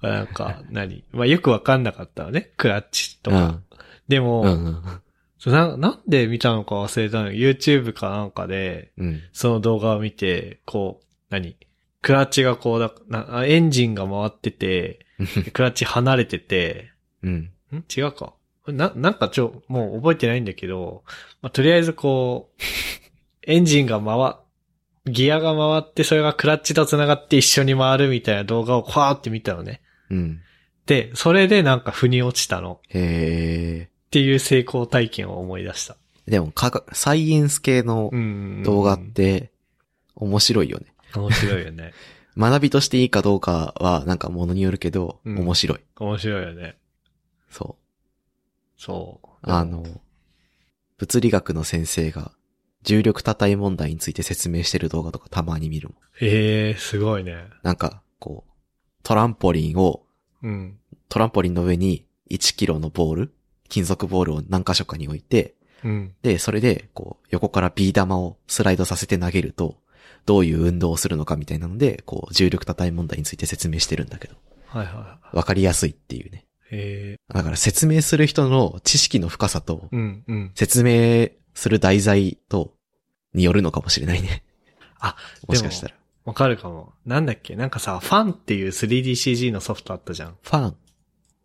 まあなんか、何？まあよくわかんなかったのね。クラッチとか。うん。でも、うんうん。な、なんで見たのか忘れたの ?YouTube かなんかで、うん。その動画を見て、こう、何？クラッチがこうだ、なエンジンが回ってて、クラッチ離れてて、うん。ん？違うか。な、なんかちょ、もう覚えてないんだけど、まあ、とりあえずこう、エンジンが回、ギアが回って、それがクラッチと繋がって一緒に回るみたいな動画をこわーって見たのね。うん。で、それでなんか腑に落ちたのへっていう成功体験を思い出した。え。でも、科学、サイエンス系のうん。動画って面白いよね。面白いよね。学びとしていいかどうかはなんかものによるけど、うん面白い。面白いよね。そそう。う。あの、物理学の先生が重力多体問題について説明してる動画とかたまに見るもん。ええー、すごいね。なんか、こう、トランポリンを、うん。トランポリンの上に1キロのボール、金属ボールを何箇所かに置いて、うん。で、それで、こう、横からビー玉をスライドさせて投げると、どういう運動をするのかみたいなので、こう、重力多体問題について説明してるんだけど、はいはいはい。わかりやすいっていうね。えだから説明する人の知識の深さとー、、うん、うん。説明する題材と、によるのかもしれないね。あ、もしかしたら。わかるかも。なんだっけ？なんかさ、ファンっていう 3DCG のソフトあったじゃん。ファン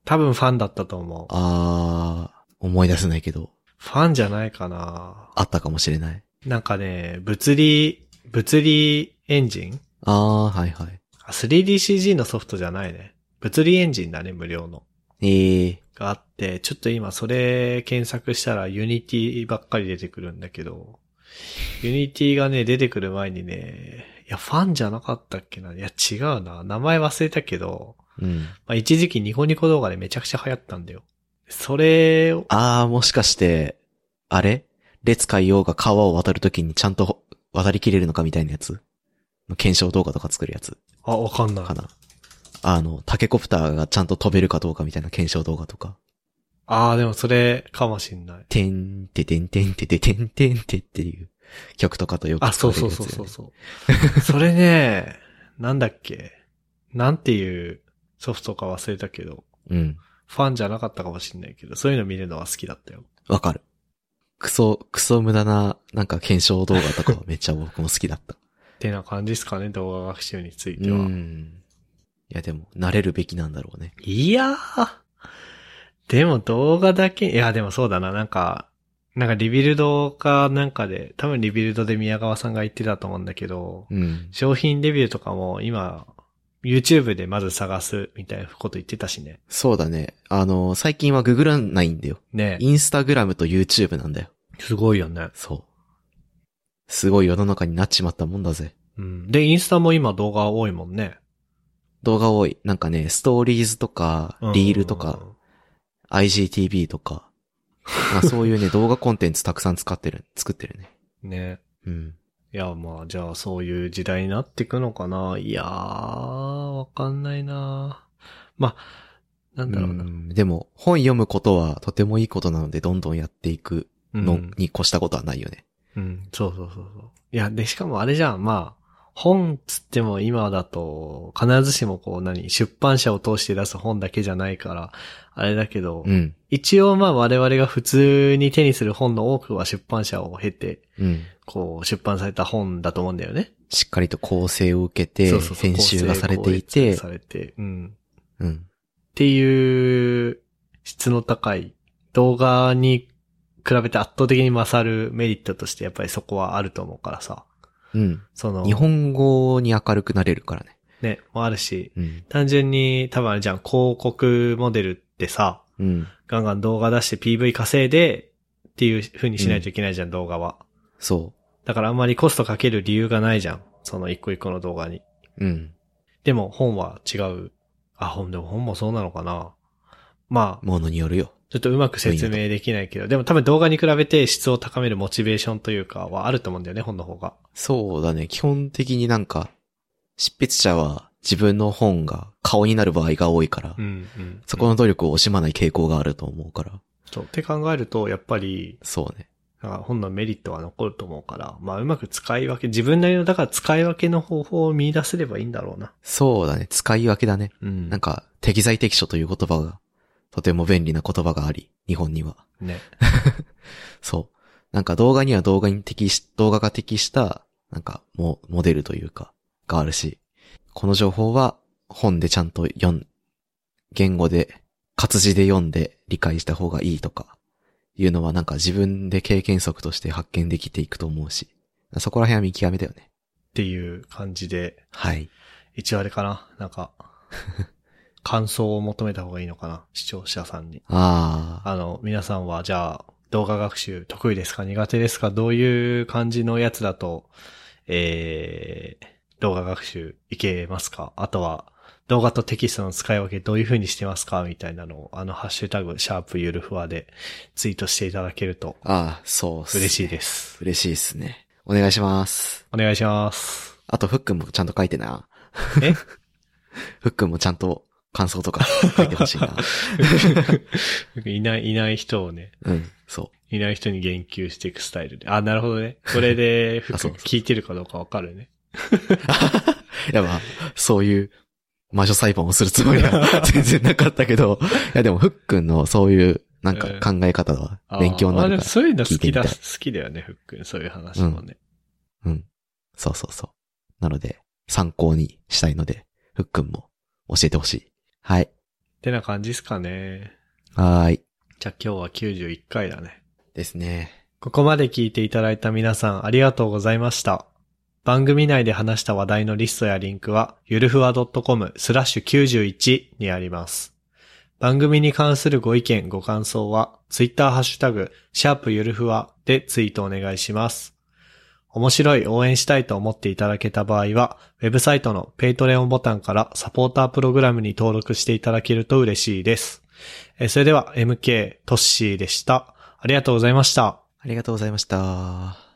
多分ファンだったと思う。あー、思い出せないけど、ファンじゃないかなあったかもしれない。なんかね、物理、物理エンジン？あー、はいはい。あ 3DCG のソフトじゃないね。物理エンジンだね、無料の。えー、があって、ちょっと今それ検索したら Unity ばっかり出てくるんだけど、Unity がね、出てくる前にね、いや、ファンじゃなかったっけな？いや、違うな。名前忘れたけど、うん。まあ、一時期ニコニコ動画でめちゃくちゃ流行ったんだよ。それを、あー、もしかして、あれ？列海王が川を渡るときにちゃんと渡りきれるのかみたいなやつ？の検証動画とか作るやつ？あ、わかんないか。な。あの、タケコプターがちゃんと飛べるかどうかみたいな検証動画とか。ああ、でもそれかもしんない。てんててんてんてててんてんてっていう曲とかとよくあ、使そうそうそうそうそう。それね、なんだっけなんていうソフトか忘れたけど、う。うん。ファンじゃなかったかもしんないけど、そういうの見るのは好きだったよ。わかる。クソ、クソ無駄な、なんか検証動画とかはめっちゃ僕も好きだった。ってな感じですかね、動画学習についうてーは。ん。いやでも、慣れるべきなんだろうね。いやー。でも動画だけ、いやでもそうだな、なんか、なんか Rebuild かなんかで、多分 Rebuild で宮川さんが言ってたと思うんだけど、うん。商品レビューとかも今、YouTube でまず探すみたいなこと言ってたしね。そうだね。あの、最近はググらないんだよ。ねインスタグラムと YouTube なんだよ。すごいよね。そう。すごい世の中になっちまったもんだぜ。うん。で、インスタも今動画多いもんね。動画多い。なんかね、ストーリーズとか、リールとか、IGTV とか、まあそういうね、動画コンテンツたくさん使ってる、作ってるね。うん。ね。うん。いや、まあ、じゃあそういう時代になっていくのかないやー、わかんないなまあ、なんだろうな。んでも、本読むことはとてもいいことなので、どんどんやっていくのうんに越したことはないよね。うん、そうそうそうそう。いや、で、しかもあれじゃん、まあ、本つっても今だと、必ずしもこう何、出版社を通して出す本だけじゃないから、あれだけど、うん。一応まあ我々が普通に手にする本の多くは出版社を経て、うん。こう、出版された本だと思うんだよね。しっかりと構成を受けて、そうそうそう編集がされていて、されて、うん。うん。っていう質の高い動画に比べて圧倒的に勝るメリットとしてやっぱりそこはあると思うからさ。うん。その、日本語に明るくなれるからね。ね、もあるし、うん。単純に多分あれじゃん、広告モデルってさ、うん。ガンガン動画出して PV 稼いで、っていう風にしないといけないじゃん、動画は。そだからあんまりコストかける理由がないじゃん。その一個一個の動画に。う。うん。でも本は違う。あ、本でも本もそうなのかな。まあ、ものによるよ。ちょっとうまく説明できないけど、でも多分動画に比べて質を高めるモチベーションというかはあると思うんだよね、本の方が。そうだね。基本的になんか、執筆者は自分の本が顔になる場合が多いから、うん、うん。そこの努力を惜しまない傾向があると思うから。そう。って考えると、やっぱり、そうね。本のメリットは残ると思うから、まあうまく使い分け、自分なりの、だから使い分けの方法を見出せればいいんだろうな。そうだね。使い分けだね。うん。なんか、適材適所という言葉が、とても便利な言葉があり、日本には。ね。そう。なんか動画には動画に適し、動画が適した、なんか、モ、モデルというか、があるし、この情報は本でちゃんと読ん、言語で、活字で読んで理解した方がいいとか、いうのはなんか自分で経験則として発見できていくと思うし、そこら辺は見極めだよね。っていう感じで、はい。一応あれかななんか、感想を求めた方がいいのかな？視聴者さんに。ああ、あの、皆さんはじゃあ、動画学習得意ですか？苦手ですか？どういう感じのやつだと、えー、動画学習いけますか？あとは、動画とテキストの使い分けどういう風にしてますか？みたいなのを、あの、ハッシュタグ、シャープゆるふわでツイートしていただけるとああ、そうっす、嬉しいです。嬉しいですね。お願いします。お願いします。あと、ふっくんもちゃんと書いてな。え？ふっくんもちゃんと感想とか書いてほしいな。いない、いない人をね、うん、そいない人に言及していくスタイルで。あ、なるほどね。これで、服聞いてるかどうかわかるね。や、まあ、そういう魔女裁判をするつもりは全然なかったけど、いや、でも、ふっくんのそういう、なんか考え方は勉強になるから。もそういうの好きだ、好きだよね、ふっくん。そういう話もね。うん。そうそうそう。なので、参考にしたいので、ふっくんも教えてほしい。はい。ってな感じですかね。はーい。じゃあ今日は91回だね。ですね。ここまで聞いていただいた皆さんありがとうございました。番組内で話した話題のリストやリンクは、ゆるふわ .com スラッシュ91にあります。番組に関するご意見、ご感想は、ツイッターハッシュタグ、シャープゆるふわでツイートお願いします。面白い応援したいと思っていただけた場合は、ウェブサイトの Patreon ボタンからサポータープログラムに登録していただけると嬉しいです。えそれでは MK トッシーでした。ありがとうございました。ありがとうございました。